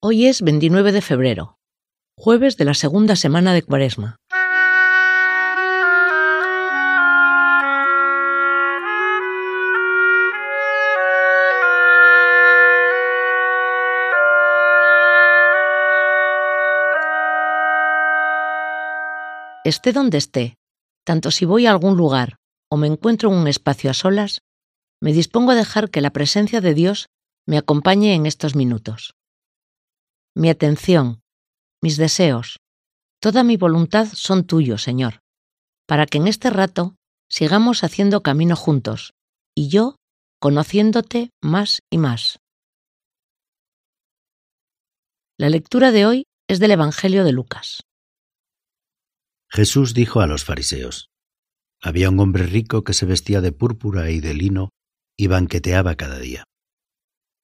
Hoy es 29 de febrero, jueves de la segunda semana de Cuaresma. Esté donde esté, tanto si voy a algún lugar o me encuentro en un espacio a solas, me dispongo a dejar que la presencia de Dios me acompañe en estos minutos. Mi atención, mis deseos, toda mi voluntad son tuyos, Señor, para que en este rato sigamos haciendo camino juntos y yo conociéndote más y más. La lectura de hoy es del Evangelio de Lucas. Jesús dijo a los fariseos, Había un hombre rico que se vestía de púrpura y de lino y banqueteaba cada día.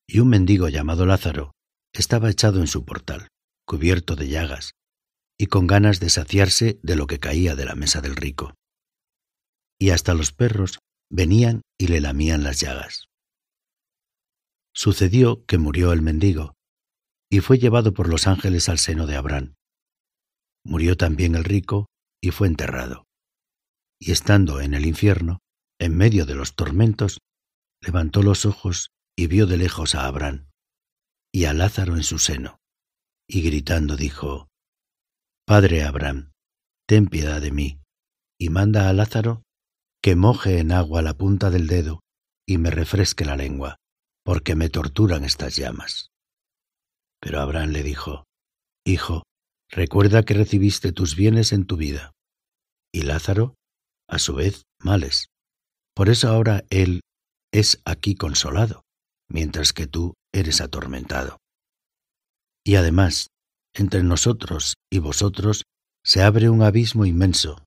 Y un mendigo llamado Lázaro estaba echado en su portal, cubierto de llagas, y con ganas de saciarse de lo que caía de la mesa del rico. Y hasta los perros venían y le lamían las llagas. Sucedió que murió el mendigo, y fue llevado por los ángeles al seno de Abraham. Murió también el rico, y fue enterrado. Y estando en el infierno, en medio de los tormentos, levantó los ojos y vio de lejos a Abraham y a Lázaro en su seno, y gritando dijo, Padre Abraham, ten piedad de mí, y manda a Lázaro que moje en agua la punta del dedo y me refresque la lengua, porque me torturan estas llamas. Pero Abraham le dijo, Hijo, recuerda que recibiste tus bienes en tu vida, y Lázaro, a su vez, males. Por eso ahora él es aquí consolado, mientras que tú eres atormentado. Y además, entre nosotros y vosotros se abre un abismo inmenso,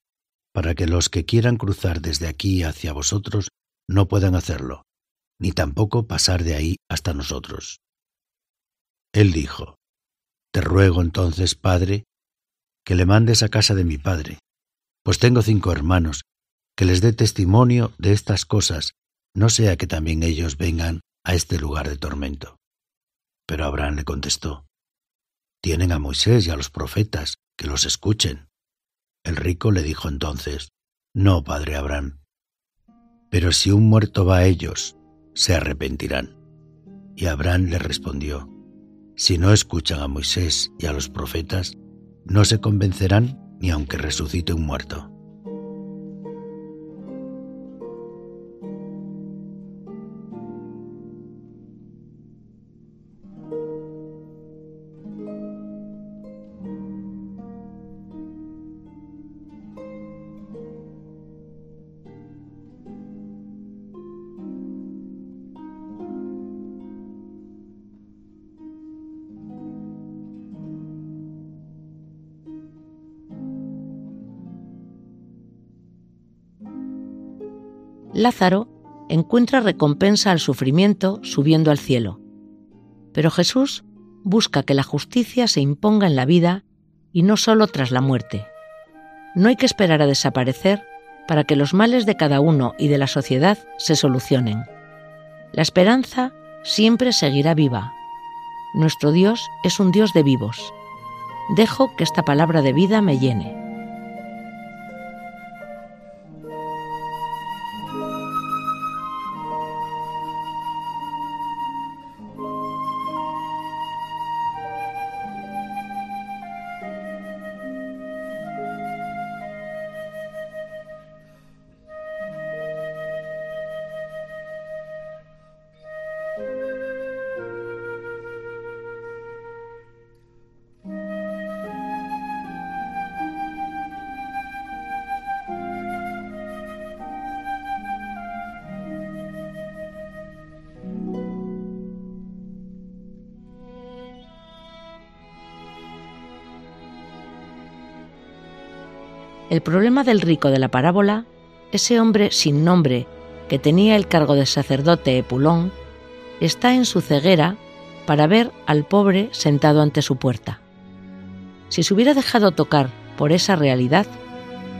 para que los que quieran cruzar desde aquí hacia vosotros no puedan hacerlo, ni tampoco pasar de ahí hasta nosotros. Él dijo, Te ruego entonces, Padre, que le mandes a casa de mi Padre, pues tengo cinco hermanos, que les dé testimonio de estas cosas, no sea que también ellos vengan a este lugar de tormento. Pero Abraham le contestó, Tienen a Moisés y a los profetas, que los escuchen. El rico le dijo entonces, No, padre Abraham, pero si un muerto va a ellos, se arrepentirán. Y Abraham le respondió, Si no escuchan a Moisés y a los profetas, no se convencerán ni aunque resucite un muerto. Lázaro encuentra recompensa al sufrimiento subiendo al cielo. Pero Jesús busca que la justicia se imponga en la vida y no solo tras la muerte. No hay que esperar a desaparecer para que los males de cada uno y de la sociedad se solucionen. La esperanza siempre seguirá viva. Nuestro Dios es un Dios de vivos. Dejo que esta palabra de vida me llene. El problema del rico de la parábola, ese hombre sin nombre que tenía el cargo de sacerdote Epulón, está en su ceguera para ver al pobre sentado ante su puerta. Si se hubiera dejado tocar por esa realidad,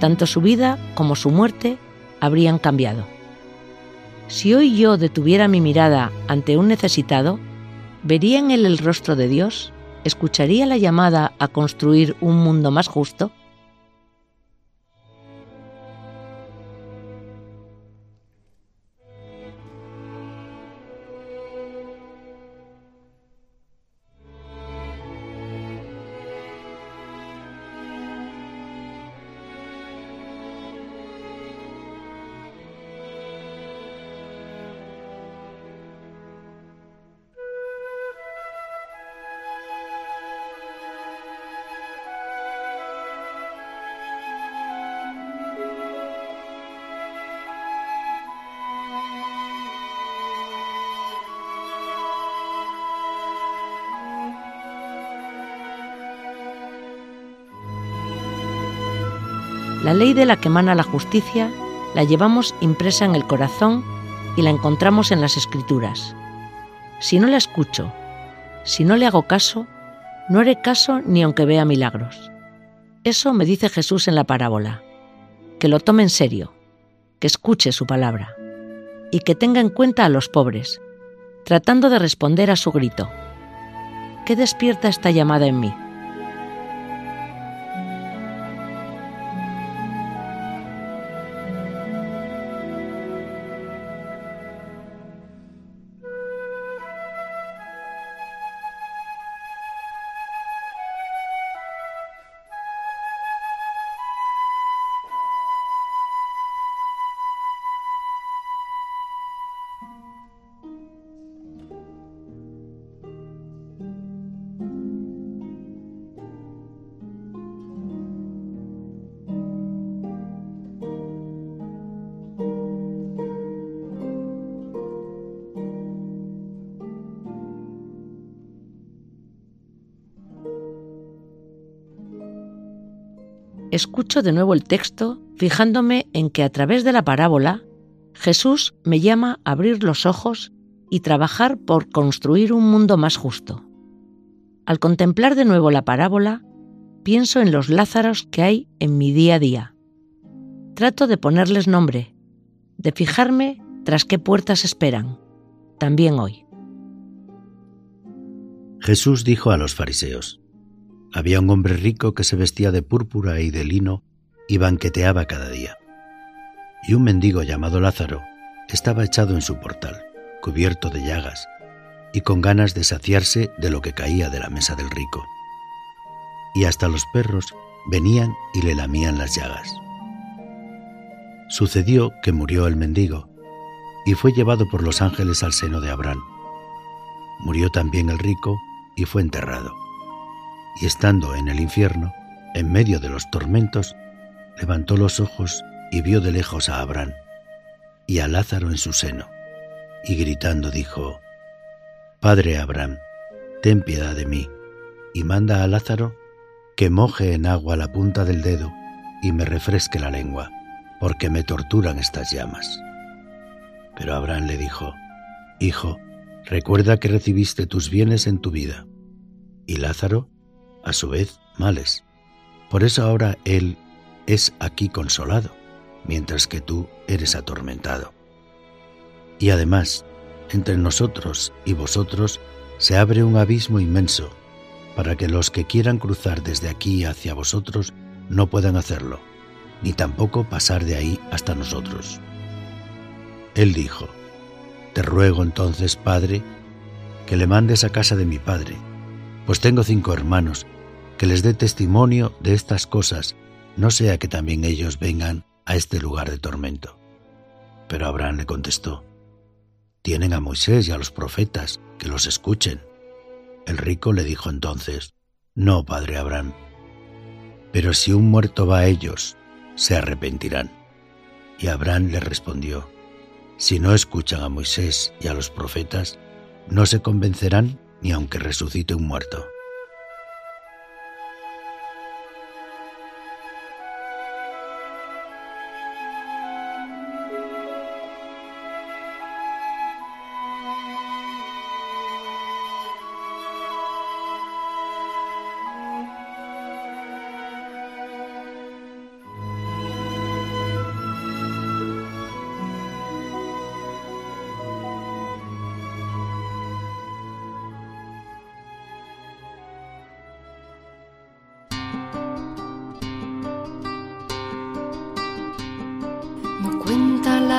tanto su vida como su muerte habrían cambiado. Si hoy yo detuviera mi mirada ante un necesitado, ¿vería en él el rostro de Dios, ¿escucharía la llamada a construir un mundo más justo? La ley de la que emana la justicia la llevamos impresa en el corazón y la encontramos en las escrituras. Si no la escucho, si no le hago caso, no haré caso ni aunque vea milagros. Eso me dice Jesús en la parábola. Que lo tome en serio, que escuche su palabra y que tenga en cuenta a los pobres, tratando de responder a su grito. ¿Qué despierta esta llamada en mí? Escucho de nuevo el texto fijándome en que a través de la parábola Jesús me llama a abrir los ojos y trabajar por construir un mundo más justo. Al contemplar de nuevo la parábola, pienso en los Lázaros que hay en mi día a día. Trato de ponerles nombre, de fijarme tras qué puertas esperan, también hoy. Jesús dijo a los fariseos, había un hombre rico que se vestía de púrpura y de lino y banqueteaba cada día. Y un mendigo llamado Lázaro estaba echado en su portal, cubierto de llagas, y con ganas de saciarse de lo que caía de la mesa del rico. Y hasta los perros venían y le lamían las llagas. Sucedió que murió el mendigo y fue llevado por los ángeles al seno de Abraham. Murió también el rico y fue enterrado y estando en el infierno, en medio de los tormentos, levantó los ojos y vio de lejos a Abraham y a Lázaro en su seno, y gritando dijo, Padre Abraham, ten piedad de mí, y manda a Lázaro que moje en agua la punta del dedo y me refresque la lengua, porque me torturan estas llamas. Pero Abraham le dijo, Hijo, recuerda que recibiste tus bienes en tu vida, y Lázaro a su vez males. Por eso ahora Él es aquí consolado, mientras que tú eres atormentado. Y además, entre nosotros y vosotros se abre un abismo inmenso, para que los que quieran cruzar desde aquí hacia vosotros no puedan hacerlo, ni tampoco pasar de ahí hasta nosotros. Él dijo, Te ruego entonces, Padre, que le mandes a casa de mi Padre, pues tengo cinco hermanos, que les dé testimonio de estas cosas, no sea que también ellos vengan a este lugar de tormento. Pero Abraham le contestó, Tienen a Moisés y a los profetas, que los escuchen. El rico le dijo entonces, No, padre Abraham, pero si un muerto va a ellos, se arrepentirán. Y Abraham le respondió, Si no escuchan a Moisés y a los profetas, no se convencerán ni aunque resucite un muerto.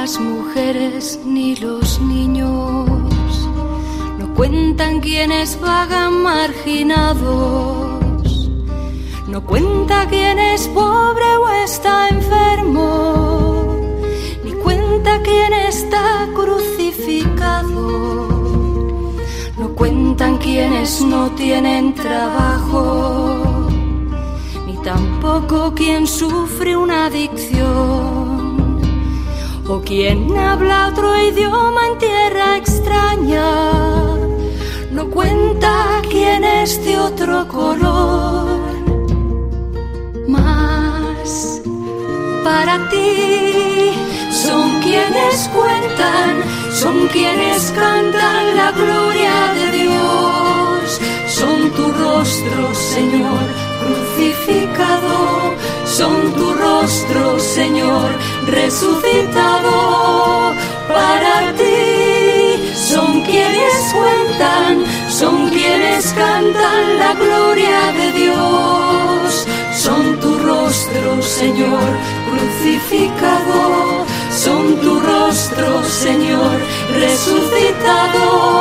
Las mujeres ni los niños, no cuentan quienes vagan marginados, no cuenta quién es pobre o está enfermo, ni cuenta quién está crucificado, no cuentan quienes no tienen trabajo. Tampoco quien sufre una adicción o quien habla otro idioma en tierra extraña. No cuenta quien es de otro color. Más para ti son quienes cuentan, son quienes cantan la gloria de Dios. Son tu rostro, Señor crucificado, son tu rostro, Señor, resucitado para ti. Son quienes cuentan, son quienes cantan la gloria de Dios. Son tu rostro, Señor, crucificado. Son tu rostro, Señor, resucitado.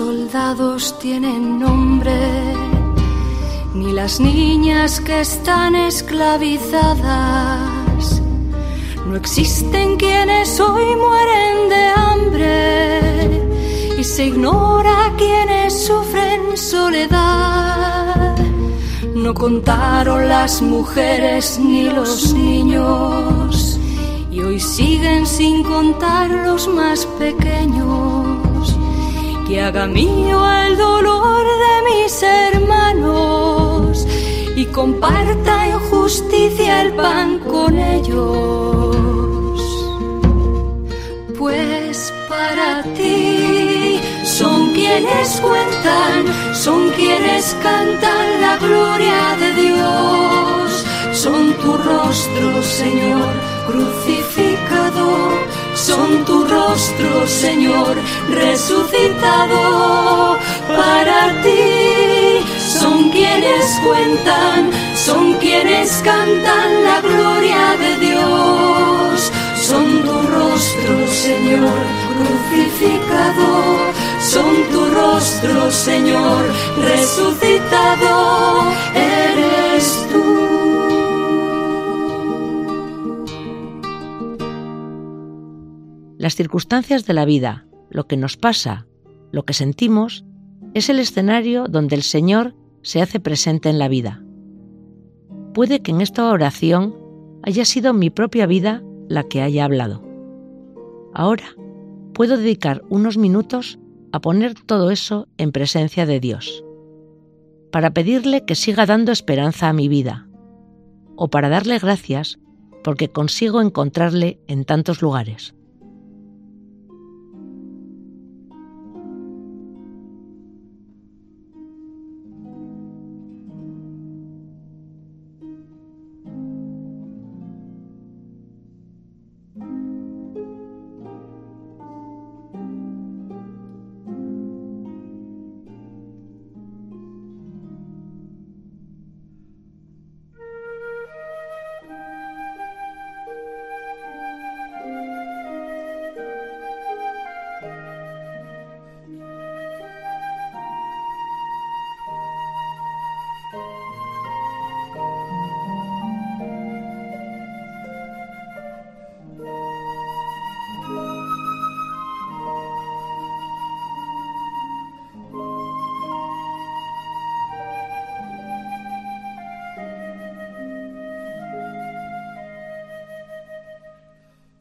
Soldados tienen nombre, ni las niñas que están esclavizadas. No existen quienes hoy mueren de hambre y se ignora quienes sufren soledad. No contaron las mujeres ni los niños y hoy siguen sin contar los más pequeños que haga mío el dolor de mis hermanos y comparta en justicia el pan con ellos. Pues para ti son quienes cuentan, son quienes cantan la gloria de Dios, son tu rostro, Señor, crucificado son tu rostro, Señor, resucitado para ti. Son quienes cuentan, son quienes cantan la gloria de Dios. Son tu rostro, Señor, crucificado. Son tu rostro, Señor, resucitado. Las circunstancias de la vida, lo que nos pasa, lo que sentimos, es el escenario donde el Señor se hace presente en la vida. Puede que en esta oración haya sido mi propia vida la que haya hablado. Ahora puedo dedicar unos minutos a poner todo eso en presencia de Dios, para pedirle que siga dando esperanza a mi vida, o para darle gracias porque consigo encontrarle en tantos lugares.